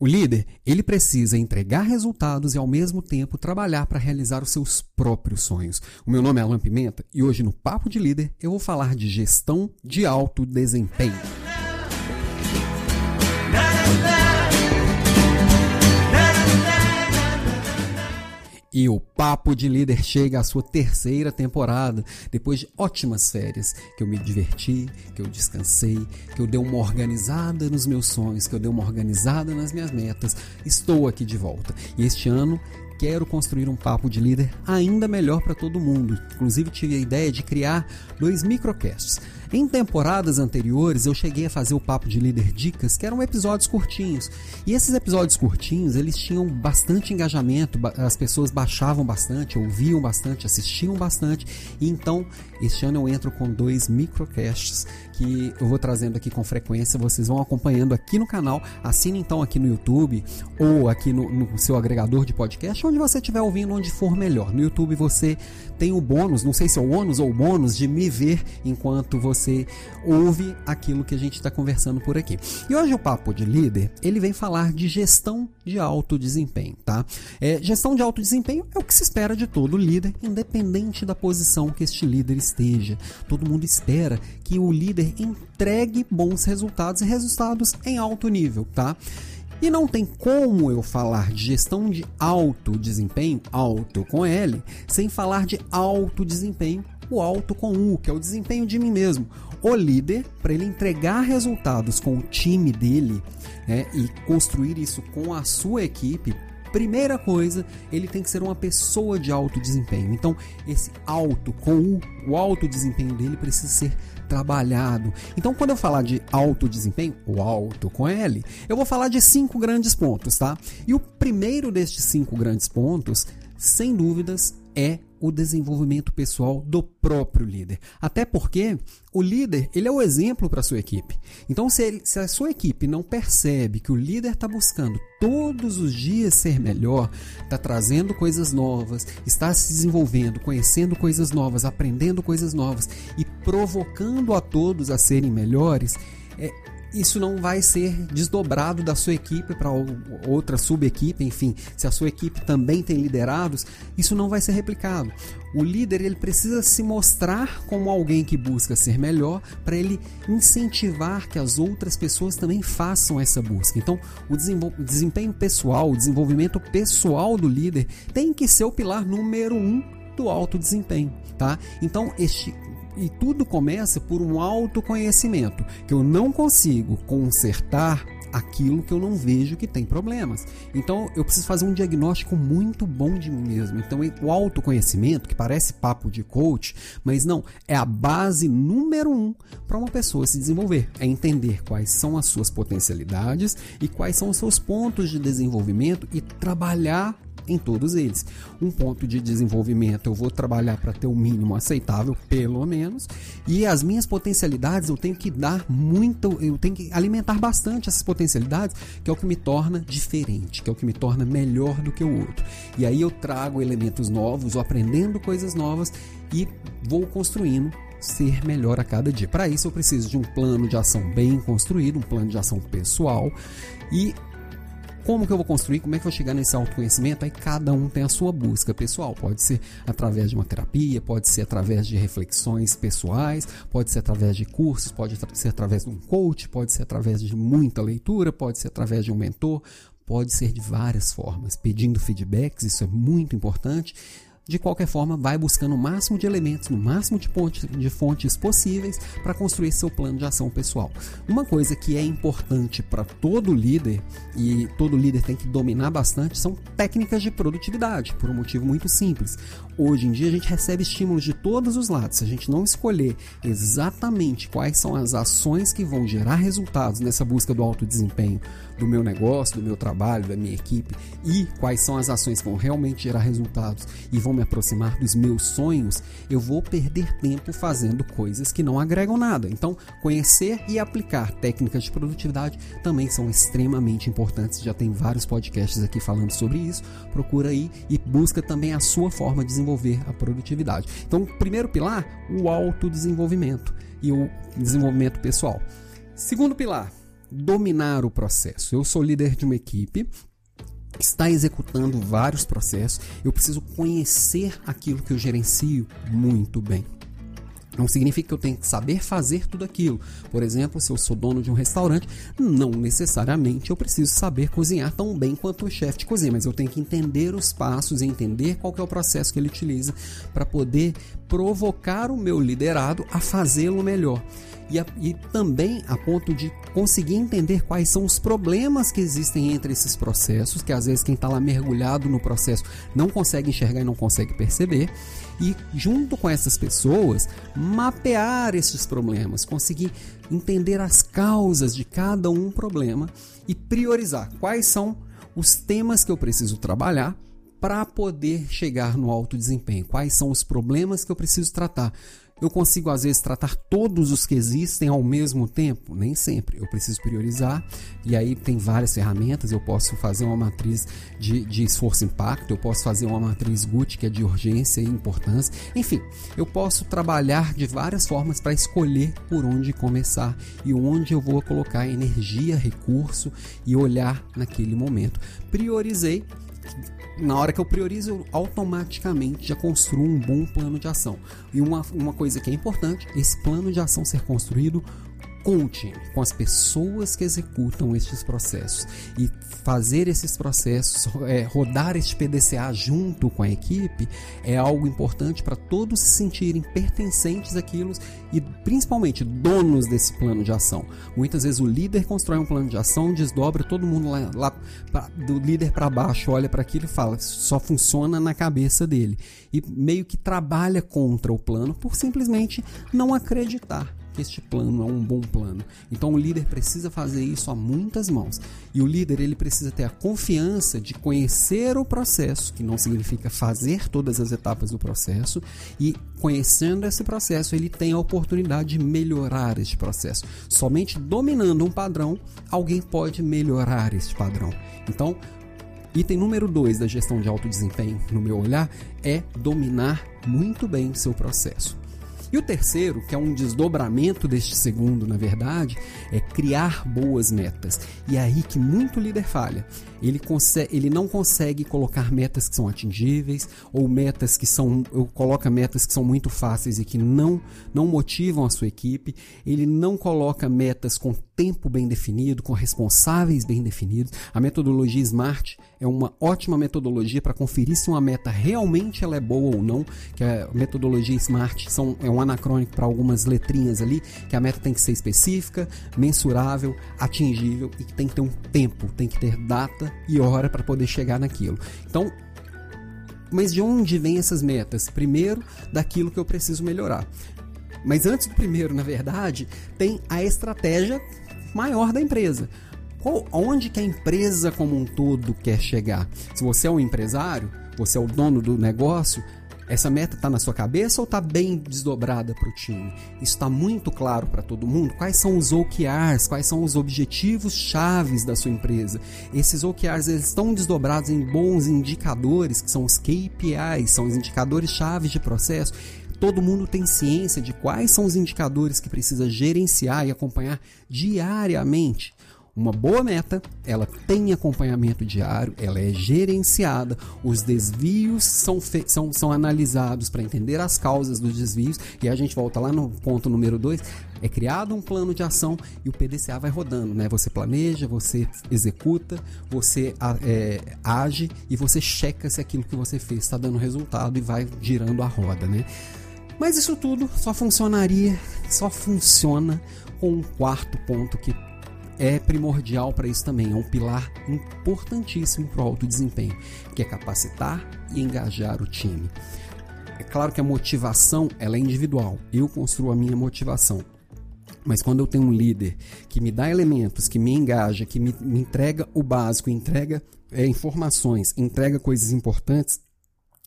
O líder, ele precisa entregar resultados e ao mesmo tempo trabalhar para realizar os seus próprios sonhos. O meu nome é Alan Pimenta e hoje no Papo de Líder eu vou falar de gestão de alto desempenho. E o Papo de Líder chega à sua terceira temporada, depois de ótimas férias, que eu me diverti, que eu descansei, que eu dei uma organizada nos meus sonhos, que eu dei uma organizada nas minhas metas. Estou aqui de volta. E este ano quero construir um papo de líder ainda melhor para todo mundo. Inclusive tive a ideia de criar dois microcasts em temporadas anteriores, eu cheguei a fazer o Papo de Líder Dicas, que eram episódios curtinhos. E esses episódios curtinhos, eles tinham bastante engajamento, as pessoas baixavam bastante, ouviam bastante, assistiam bastante. E então, este ano eu entro com dois microcasts que eu vou trazendo aqui com frequência, vocês vão acompanhando aqui no canal. Assine então aqui no YouTube ou aqui no, no seu agregador de podcast, onde você estiver ouvindo, onde for melhor. No YouTube você tem o bônus, não sei se é o ônus ou o bônus, de me ver enquanto você você ouve aquilo que a gente está conversando por aqui. E hoje o Papo de Líder, ele vem falar de gestão de alto desempenho, tá? É, gestão de alto desempenho é o que se espera de todo líder, independente da posição que este líder esteja. Todo mundo espera que o líder entregue bons resultados e resultados em alto nível, tá? E não tem como eu falar de gestão de alto desempenho, alto com L, sem falar de alto desempenho o alto com U, que é o desempenho de mim mesmo. O líder, para ele entregar resultados com o time dele né, e construir isso com a sua equipe, primeira coisa, ele tem que ser uma pessoa de alto desempenho. Então, esse alto com U, o alto desempenho dele precisa ser trabalhado. Então, quando eu falar de alto desempenho, o alto com L, eu vou falar de cinco grandes pontos, tá? E o primeiro destes cinco grandes pontos, sem dúvidas, é o desenvolvimento pessoal do próprio líder. Até porque o líder ele é o exemplo para a sua equipe. Então, se, ele, se, a sua equipe não percebe que o líder está buscando todos os dias ser melhor, está trazendo coisas novas, está se desenvolvendo, conhecendo coisas novas, aprendendo coisas novas e provocando a todos a serem melhores, é, isso não vai ser desdobrado da sua equipe para outra subequipe, enfim, se a sua equipe também tem liderados, isso não vai ser replicado. O líder ele precisa se mostrar como alguém que busca ser melhor para ele incentivar que as outras pessoas também façam essa busca. Então, o desempenho pessoal, o desenvolvimento pessoal do líder tem que ser o pilar número um do alto desempenho, tá? Então, este e tudo começa por um autoconhecimento, que eu não consigo consertar aquilo que eu não vejo que tem problemas. Então eu preciso fazer um diagnóstico muito bom de mim mesmo. Então o autoconhecimento, que parece papo de coach, mas não, é a base número um para uma pessoa se desenvolver. É entender quais são as suas potencialidades e quais são os seus pontos de desenvolvimento e trabalhar em todos eles. Um ponto de desenvolvimento eu vou trabalhar para ter o mínimo aceitável, pelo menos, e as minhas potencialidades eu tenho que dar muito, eu tenho que alimentar bastante essas potencialidades, que é o que me torna diferente, que é o que me torna melhor do que o outro. E aí eu trago elementos novos, ou aprendendo coisas novas e vou construindo ser melhor a cada dia. Para isso eu preciso de um plano de ação bem construído, um plano de ação pessoal e como que eu vou construir? Como é que eu vou chegar nesse autoconhecimento? Aí cada um tem a sua busca pessoal. Pode ser através de uma terapia, pode ser através de reflexões pessoais, pode ser através de cursos, pode ser através de um coach, pode ser através de muita leitura, pode ser através de um mentor, pode ser de várias formas, pedindo feedbacks, isso é muito importante de qualquer forma, vai buscando o máximo de elementos, no máximo de, de fontes possíveis para construir seu plano de ação pessoal. Uma coisa que é importante para todo líder, e todo líder tem que dominar bastante, são técnicas de produtividade, por um motivo muito simples. Hoje em dia a gente recebe estímulos de todos os lados. Se a gente não escolher exatamente quais são as ações que vão gerar resultados nessa busca do alto desempenho do meu negócio, do meu trabalho, da minha equipe e quais são as ações que vão realmente gerar resultados e vão me aproximar dos meus sonhos, eu vou perder tempo fazendo coisas que não agregam nada. Então, conhecer e aplicar técnicas de produtividade também são extremamente importantes. Já tem vários podcasts aqui falando sobre isso. Procura aí e busca também a sua forma de desenvolver a produtividade. Então, primeiro pilar, o autodesenvolvimento e o desenvolvimento pessoal. Segundo pilar, dominar o processo. Eu sou líder de uma equipe que está executando vários processos, eu preciso conhecer aquilo que eu gerencio muito bem. Não significa que eu tenho que saber fazer tudo aquilo. Por exemplo, se eu sou dono de um restaurante, não necessariamente eu preciso saber cozinhar tão bem quanto o chefe de cozinha, mas eu tenho que entender os passos e entender qual é o processo que ele utiliza para poder provocar o meu liderado a fazê-lo melhor. E, a, e, também a ponto de conseguir entender quais são os problemas que existem entre esses processos, que às vezes quem está lá mergulhado no processo não consegue enxergar e não consegue perceber, e junto com essas pessoas mapear esses problemas, conseguir entender as causas de cada um problema e priorizar quais são os temas que eu preciso trabalhar para poder chegar no alto desempenho, quais são os problemas que eu preciso tratar eu consigo, às vezes, tratar todos os que existem ao mesmo tempo? Nem sempre. Eu preciso priorizar. E aí tem várias ferramentas. Eu posso fazer uma matriz de, de esforço-impacto. Eu posso fazer uma matriz GUT, que é de urgência e importância. Enfim, eu posso trabalhar de várias formas para escolher por onde começar e onde eu vou colocar energia, recurso e olhar naquele momento. Priorizei na hora que eu priorizo, eu automaticamente já construo um bom plano de ação. E uma, uma coisa que é importante, esse plano de ação ser construído com o time, com as pessoas que executam estes processos. E fazer esses processos, é, rodar este PDCA junto com a equipe é algo importante para todos se sentirem pertencentes àquilo e principalmente donos desse plano de ação. Muitas vezes o líder constrói um plano de ação, desdobra todo mundo lá, lá pra, do líder para baixo, olha para aquilo e fala, só funciona na cabeça dele. E meio que trabalha contra o plano por simplesmente não acreditar que este plano é um bom plano. Então o líder precisa fazer isso a muitas mãos. E o líder ele precisa ter a confiança de conhecer o processo, que não significa fazer todas as etapas do processo, e conhecendo esse processo, ele tem a oportunidade de melhorar este processo. Somente dominando um padrão, alguém pode melhorar este padrão. Então, Item número 2 da gestão de alto desempenho, no meu olhar, é dominar muito bem seu processo. E o terceiro, que é um desdobramento deste segundo, na verdade, é criar boas metas. E é aí que muito líder falha. Ele, ele não consegue colocar metas que são atingíveis ou metas que são ou coloca metas que são muito fáceis e que não não motivam a sua equipe. Ele não coloca metas com tempo bem definido, com responsáveis bem definidos. A metodologia SMART é uma ótima metodologia para conferir se uma meta realmente ela é boa ou não. Que a metodologia SMART são, é um anacrônico para algumas letrinhas ali, que a meta tem que ser específica, mensurável, atingível e que tem que ter um tempo, tem que ter data e hora para poder chegar naquilo. Então, mas de onde vêm essas metas? Primeiro, daquilo que eu preciso melhorar. Mas antes do primeiro, na verdade, tem a estratégia maior da empresa. Qual, onde que a empresa como um todo quer chegar? Se você é um empresário, você é o dono do negócio, essa meta está na sua cabeça ou está bem desdobrada para o time? Isso está muito claro para todo mundo? Quais são os OKRs? Quais são os objetivos chaves da sua empresa? Esses OKRs eles estão desdobrados em bons indicadores, que são os KPIs, são os indicadores chaves de processo todo mundo tem ciência de quais são os indicadores que precisa gerenciar e acompanhar diariamente. Uma boa meta, ela tem acompanhamento diário, ela é gerenciada, os desvios são, são, são analisados para entender as causas dos desvios, e a gente volta lá no ponto número 2, é criado um plano de ação e o PDCA vai rodando, né? Você planeja, você executa, você é, age e você checa se aquilo que você fez está dando resultado e vai girando a roda, né? Mas isso tudo só funcionaria, só funciona com um quarto ponto que é primordial para isso também, é um pilar importantíssimo para o alto desempenho, que é capacitar e engajar o time. É claro que a motivação ela é individual, eu construo a minha motivação. Mas quando eu tenho um líder que me dá elementos, que me engaja, que me, me entrega o básico, entrega é, informações, entrega coisas importantes,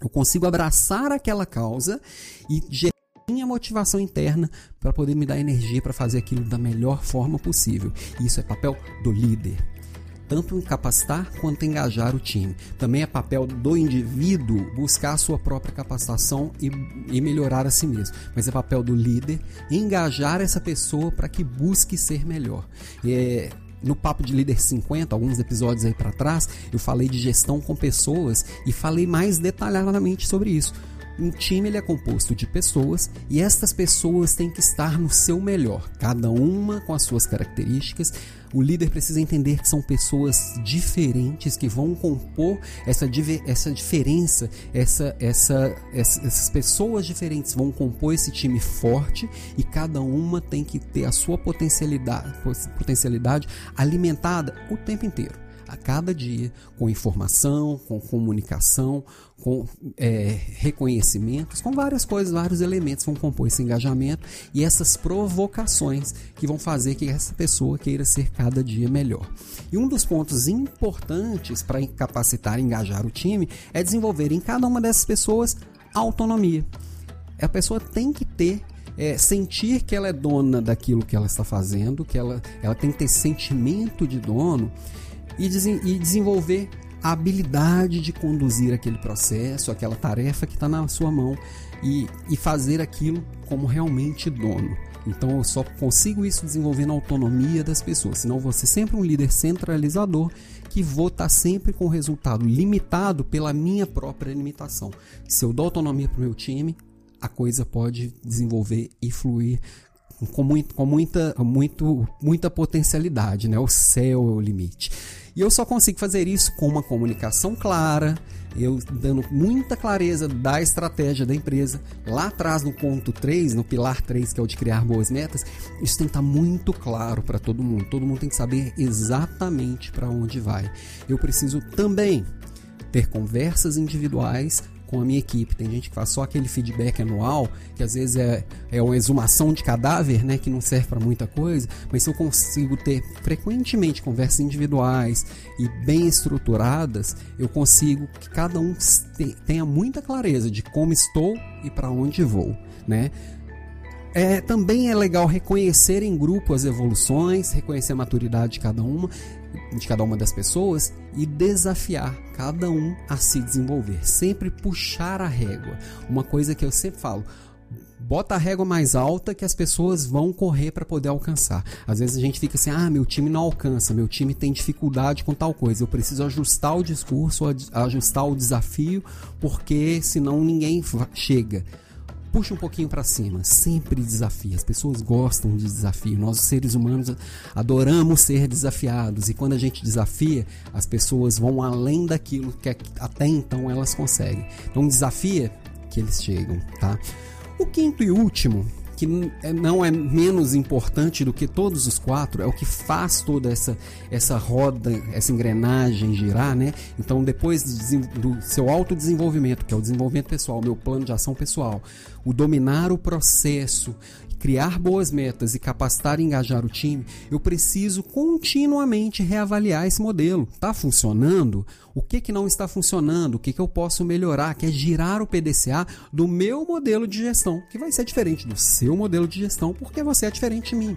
eu consigo abraçar aquela causa e gerar minha motivação interna para poder me dar energia para fazer aquilo da melhor forma possível. Isso é papel do líder. Tanto em capacitar quanto em engajar o time. Também é papel do indivíduo buscar a sua própria capacitação e, e melhorar a si mesmo. Mas é papel do líder engajar essa pessoa para que busque ser melhor. É, no Papo de Líder 50, alguns episódios aí para trás, eu falei de gestão com pessoas e falei mais detalhadamente sobre isso. Um time ele é composto de pessoas e estas pessoas têm que estar no seu melhor, cada uma com as suas características. O líder precisa entender que são pessoas diferentes que vão compor essa, essa diferença, essa, essa, essa, essas pessoas diferentes vão compor esse time forte e cada uma tem que ter a sua potencialidade, potencialidade alimentada o tempo inteiro a cada dia com informação, com comunicação, com é, reconhecimentos, com várias coisas, vários elementos vão compor esse engajamento e essas provocações que vão fazer que essa pessoa queira ser cada dia melhor. E um dos pontos importantes para capacitar e engajar o time é desenvolver em cada uma dessas pessoas autonomia. A pessoa tem que ter é, sentir que ela é dona daquilo que ela está fazendo, que ela, ela tem que ter sentimento de dono e, e desenvolver a habilidade de conduzir aquele processo, aquela tarefa que está na sua mão e, e fazer aquilo como realmente dono. Então eu só consigo isso desenvolvendo a autonomia das pessoas, senão ser sempre um líder centralizador que vou estar tá sempre com o resultado limitado pela minha própria limitação. Se eu dou autonomia para o meu time, a coisa pode desenvolver e fluir com, muito, com muita, muito, muita potencialidade, né? O céu é o limite. E eu só consigo fazer isso com uma comunicação clara, eu dando muita clareza da estratégia da empresa. Lá atrás, no ponto 3, no pilar 3, que é o de criar boas metas, isso tem que estar muito claro para todo mundo. Todo mundo tem que saber exatamente para onde vai. Eu preciso também ter conversas individuais com a minha equipe. Tem gente que faz só aquele feedback anual, que às vezes é, é uma exumação de cadáver, né, que não serve para muita coisa, mas se eu consigo ter frequentemente conversas individuais e bem estruturadas, eu consigo que cada um tenha muita clareza de como estou e para onde vou, né? É, também é legal reconhecer em grupo as evoluções, reconhecer a maturidade de cada uma de cada uma das pessoas e desafiar cada um a se desenvolver, sempre puxar a régua. Uma coisa que eu sempre falo, bota a régua mais alta que as pessoas vão correr para poder alcançar. Às vezes a gente fica assim: "Ah, meu time não alcança, meu time tem dificuldade com tal coisa. Eu preciso ajustar o discurso, ajustar o desafio, porque senão ninguém chega" puxa um pouquinho para cima, sempre desafia. As pessoas gostam de desafio. Nós, seres humanos, adoramos ser desafiados. E quando a gente desafia, as pessoas vão além daquilo que até então elas conseguem. Então, desafia que eles chegam, tá? O quinto e último que é, não é menos importante do que todos os quatro, é o que faz toda essa, essa roda, essa engrenagem girar, né? Então, depois do seu autodesenvolvimento, que é o desenvolvimento pessoal, meu plano de ação pessoal, o dominar o processo criar boas metas e capacitar e engajar o time, eu preciso continuamente reavaliar esse modelo. Está funcionando? O que, que não está funcionando? O que, que eu posso melhorar? Que é girar o PDCA do meu modelo de gestão, que vai ser diferente do seu modelo de gestão, porque você é diferente de mim.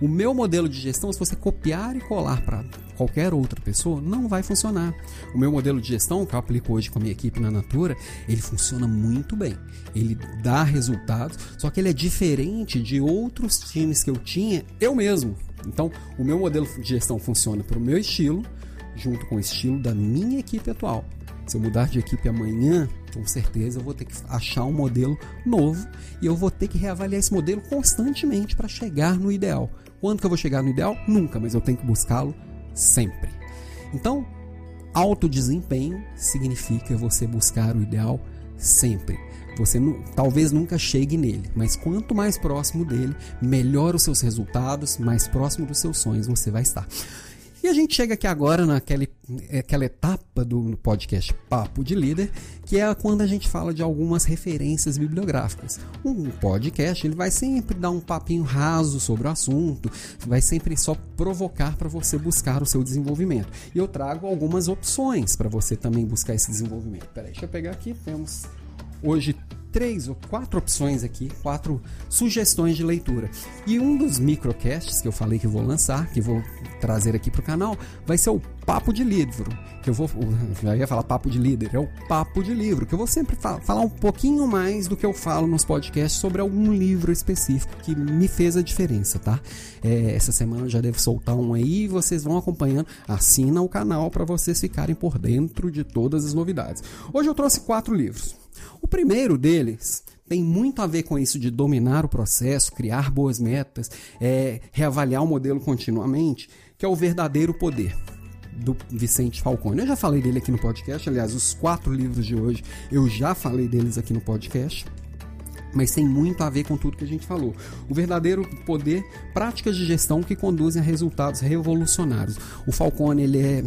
O meu modelo de gestão, se você copiar e colar para qualquer outra pessoa, não vai funcionar. O meu modelo de gestão, que eu aplico hoje com a minha equipe na Natura, ele funciona muito bem. Ele dá resultados, só que ele é diferente de outros times que eu tinha eu mesmo. Então, o meu modelo de gestão funciona para o meu estilo, junto com o estilo da minha equipe atual. Se eu mudar de equipe amanhã, com certeza eu vou ter que achar um modelo novo e eu vou ter que reavaliar esse modelo constantemente para chegar no ideal. Quando que eu vou chegar no ideal? Nunca, mas eu tenho que buscá-lo sempre. Então, alto desempenho significa você buscar o ideal sempre. Você não, talvez nunca chegue nele, mas quanto mais próximo dele, melhor os seus resultados, mais próximo dos seus sonhos você vai estar. E a gente chega aqui agora naquela aquela etapa do podcast Papo de Líder, que é quando a gente fala de algumas referências bibliográficas. Um podcast ele vai sempre dar um papinho raso sobre o assunto, vai sempre só provocar para você buscar o seu desenvolvimento. E eu trago algumas opções para você também buscar esse desenvolvimento. Peraí, deixa eu pegar aqui, temos hoje três ou quatro opções aqui, quatro sugestões de leitura. E um dos microcasts que eu falei que vou lançar, que vou trazer aqui para o canal, vai ser o papo de livro, que eu vou. Já ia falar papo de líder, é o papo de livro, que eu vou sempre fa falar um pouquinho mais do que eu falo nos podcasts sobre algum livro específico que me fez a diferença, tá? É, essa semana eu já devo soltar um aí e vocês vão acompanhando. Assina o canal para vocês ficarem por dentro de todas as novidades. Hoje eu trouxe quatro livros. O primeiro deles tem muito a ver com isso de dominar o processo, criar boas metas, é, reavaliar o modelo continuamente, que é o verdadeiro poder do Vicente Falcone. Eu já falei dele aqui no podcast, aliás, os quatro livros de hoje eu já falei deles aqui no podcast. Mas tem muito a ver com tudo que a gente falou. O verdadeiro poder, práticas de gestão que conduzem a resultados revolucionários. O Falcone ele é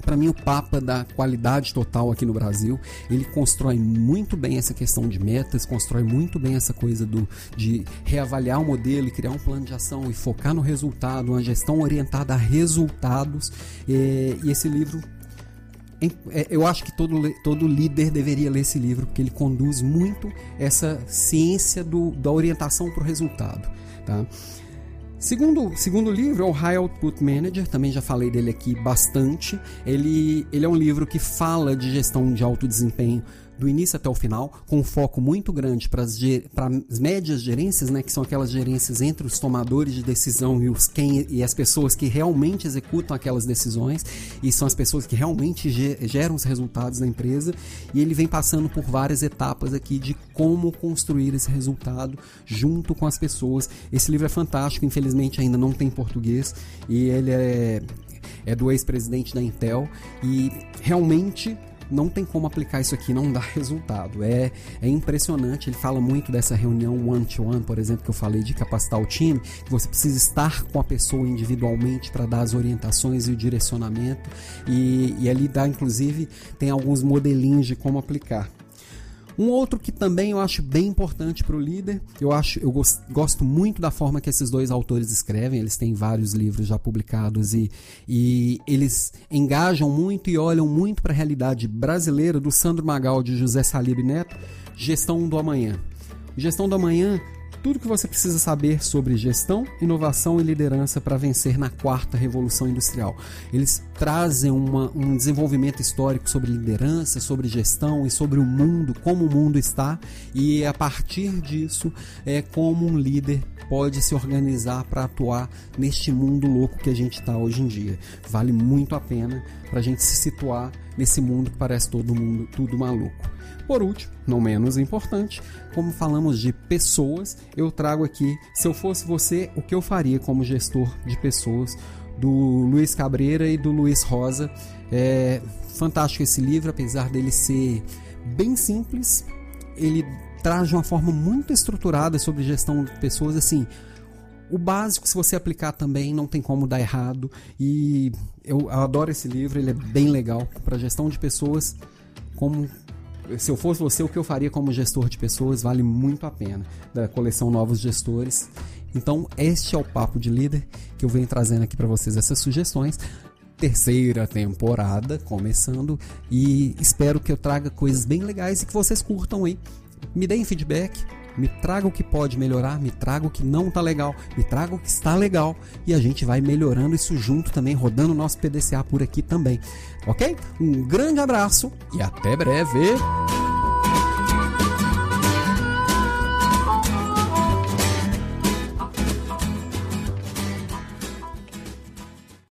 para mim o papa da qualidade total aqui no Brasil. Ele constrói muito bem essa questão de metas, constrói muito bem essa coisa do de reavaliar o modelo e criar um plano de ação e focar no resultado, uma gestão orientada a resultados. E, esse livro é, eu acho que todo, todo líder deveria ler esse livro, porque ele conduz muito essa ciência do, da orientação para o resultado. Tá? Segundo, segundo livro é o High Output Manager, também já falei dele aqui bastante. Ele, ele é um livro que fala de gestão de alto desempenho do início até o final, com um foco muito grande para as, médias gerências, né, que são aquelas gerências entre os tomadores de decisão e, os quem, e as pessoas que realmente executam aquelas decisões, e são as pessoas que realmente geram os resultados da empresa, e ele vem passando por várias etapas aqui de como construir esse resultado junto com as pessoas. Esse livro é fantástico, infelizmente ainda não tem português, e ele é, é do ex-presidente da Intel, e realmente não tem como aplicar isso aqui, não dá resultado. É, é impressionante, ele fala muito dessa reunião one-to-one, -one, por exemplo, que eu falei de capacitar o time, que você precisa estar com a pessoa individualmente para dar as orientações e o direcionamento, e, e ali dá, inclusive, tem alguns modelinhos de como aplicar. Um outro que também eu acho bem importante para o líder, eu acho, eu gosto muito da forma que esses dois autores escrevem. Eles têm vários livros já publicados e, e eles engajam muito e olham muito para a realidade brasileira do Sandro Magal de José Salib Neto, Gestão do Amanhã. Gestão do Amanhã tudo que você precisa saber sobre gestão, inovação e liderança para vencer na quarta revolução industrial. Eles trazem uma, um desenvolvimento histórico sobre liderança, sobre gestão e sobre o mundo, como o mundo está, e a partir disso é como um líder pode se organizar para atuar neste mundo louco que a gente está hoje em dia. Vale muito a pena para a gente se situar nesse mundo que parece todo mundo tudo maluco. Por último, não menos importante, como falamos de pessoas, eu trago aqui, se eu fosse você, o que eu faria como gestor de pessoas, do Luiz Cabreira e do Luiz Rosa. É fantástico esse livro, apesar dele ser bem simples, ele traz de uma forma muito estruturada sobre gestão de pessoas, assim, o básico, se você aplicar também, não tem como dar errado. E eu adoro esse livro, ele é bem legal para gestão de pessoas, como se eu fosse você, o que eu faria como gestor de pessoas vale muito a pena, da coleção Novos Gestores. Então, este é o Papo de Líder que eu venho trazendo aqui para vocês essas sugestões. Terceira temporada começando e espero que eu traga coisas bem legais e que vocês curtam aí. Me deem feedback, me traga o que pode melhorar, me traga o que não está legal, me traga o que está legal e a gente vai melhorando isso junto também, rodando o nosso PDCA por aqui também, ok? Um grande abraço e até breve!